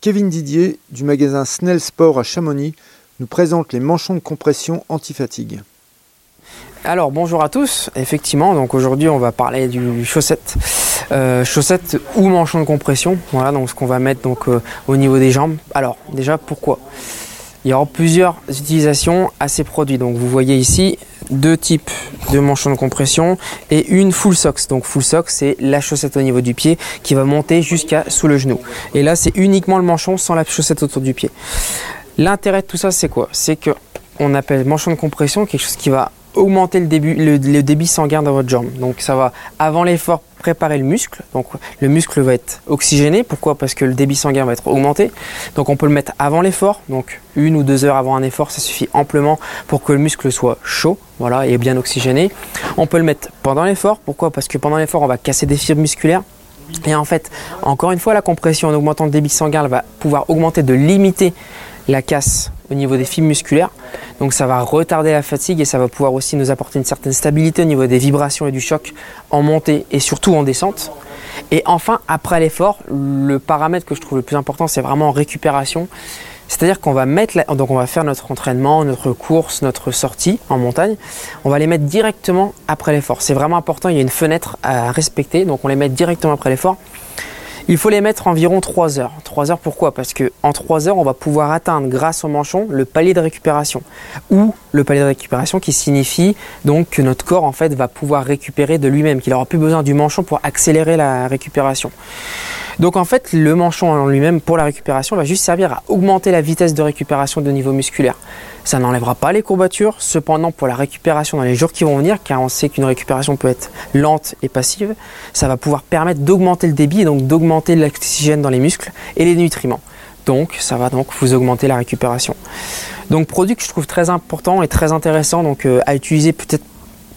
Kevin Didier du magasin Snell Sport à Chamonix nous présente les manchons de compression anti-fatigue. Alors bonjour à tous, effectivement donc aujourd'hui on va parler du chaussette, euh, chaussette ou manchon de compression, voilà donc ce qu'on va mettre donc euh, au niveau des jambes. Alors déjà pourquoi? Il y aura plusieurs utilisations à ces produits, donc vous voyez ici deux types de manchons de compression et une full socks. Donc full socks c'est la chaussette au niveau du pied qui va monter jusqu'à sous le genou. Et là c'est uniquement le manchon sans la chaussette autour du pied. L'intérêt de tout ça c'est quoi? C'est que on appelle manchon de compression quelque chose qui va augmenter le, début, le, débit sanguin dans votre jambe. Donc ça va, avant l'effort, préparer le muscle. Donc le muscle va être oxygéné. Pourquoi? Parce que le débit sanguin va être augmenté. Donc on peut le mettre avant l'effort. Donc une ou deux heures avant un effort, ça suffit amplement pour que le muscle soit chaud voilà, et bien oxygéné. On peut le mettre pendant l'effort. Pourquoi? Parce que pendant l'effort, on va casser des fibres musculaires. Et en fait, encore une fois, la compression en augmentant le débit sanguin va pouvoir augmenter, de limiter la casse au niveau des fibres musculaires. Donc ça va retarder la fatigue et ça va pouvoir aussi nous apporter une certaine stabilité au niveau des vibrations et du choc en montée et surtout en descente. Et enfin, après l'effort, le paramètre que je trouve le plus important, c'est vraiment en récupération. C'est-à-dire qu'on va mettre, donc on va faire notre entraînement, notre course, notre sortie en montagne. On va les mettre directement après l'effort. C'est vraiment important. Il y a une fenêtre à respecter, donc on les met directement après l'effort. Il faut les mettre environ 3 heures. 3 heures pourquoi? Parce que en 3 heures, on va pouvoir atteindre grâce au manchon le palier de récupération ou le palier de récupération qui signifie donc que notre corps en fait va pouvoir récupérer de lui-même, qu'il n'aura plus besoin du manchon pour accélérer la récupération. Donc en fait, le manchon en lui-même pour la récupération va juste servir à augmenter la vitesse de récupération de niveau musculaire. Ça n'enlèvera pas les courbatures, cependant pour la récupération dans les jours qui vont venir, car on sait qu'une récupération peut être lente et passive, ça va pouvoir permettre d'augmenter le débit et donc d'augmenter l'oxygène dans les muscles et les nutriments. Donc ça va donc vous augmenter la récupération. Donc produit que je trouve très important et très intéressant donc euh, à utiliser peut-être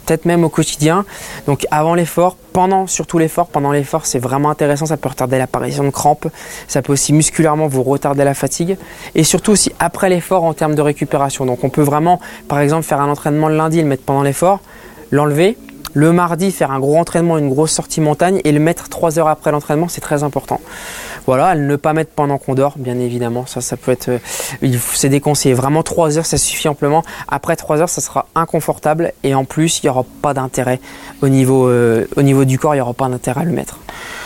peut-être même au quotidien. Donc avant l'effort, pendant surtout l'effort, pendant l'effort c'est vraiment intéressant, ça peut retarder l'apparition de crampes, ça peut aussi musculairement vous retarder la fatigue et surtout aussi après l'effort en termes de récupération. Donc on peut vraiment par exemple faire un entraînement le lundi, le mettre pendant l'effort, l'enlever, le mardi faire un gros entraînement, une grosse sortie montagne et le mettre 3 heures après l'entraînement, c'est très important. Voilà, ne pas mettre pendant qu'on dort, bien évidemment, ça ça peut être euh, c'est déconseillé. Vraiment 3 heures, ça suffit amplement. Après 3 heures, ça sera inconfortable et en plus, il n'y aura pas d'intérêt au niveau euh, du corps, il n'y aura pas d'intérêt à le mettre.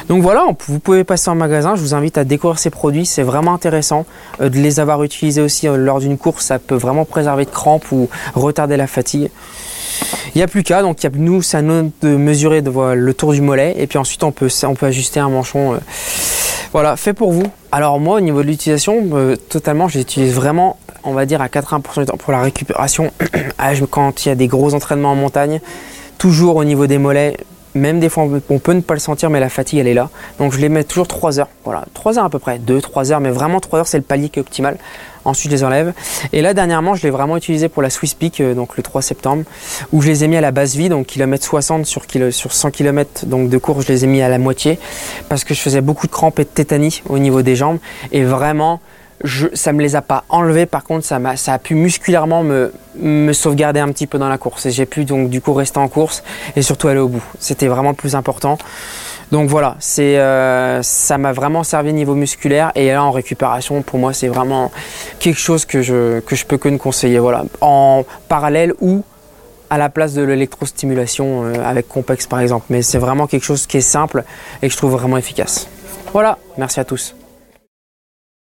Donc voilà, vous pouvez passer en magasin, je vous invite à découvrir ces produits, c'est vraiment intéressant euh, de les avoir utilisés aussi lors d'une course, ça peut vraiment préserver de crampes ou retarder la fatigue. Il n'y a plus qu'à, donc nous, c'est à de mesurer le tour du mollet, et puis ensuite on peut ajuster un manchon. Voilà, fait pour vous. Alors moi, au niveau de l'utilisation, euh, totalement, je l'utilise vraiment, on va dire, à 80% du temps pour la récupération, quand il y a des gros entraînements en montagne, toujours au niveau des mollets, même des fois on peut ne pas le sentir mais la fatigue elle est là. Donc je les mets toujours 3 heures. Voilà 3 heures à peu près. 2 3 heures mais vraiment 3 heures c'est le palier qui est optimal. Ensuite je les enlève. Et là dernièrement je l'ai vraiment utilisé pour la Swiss Peak euh, donc le 3 septembre où je les ai mis à la base vie donc kilomètre 60 sur, sur 100 km donc de course je les ai mis à la moitié parce que je faisais beaucoup de crampes et de tétanie au niveau des jambes. Et vraiment je, ça me les a pas enlevés. Par contre, ça, a, ça a pu musculairement me, me sauvegarder un petit peu dans la course. Et j'ai pu donc du coup rester en course et surtout aller au bout. C'était vraiment le plus important. Donc voilà, c'est euh, ça m'a vraiment servi au niveau musculaire et là en récupération pour moi c'est vraiment quelque chose que je que je peux que ne conseiller. Voilà, en parallèle ou à la place de l'électrostimulation euh, avec Compex par exemple. Mais c'est vraiment quelque chose qui est simple et que je trouve vraiment efficace. Voilà, merci à tous.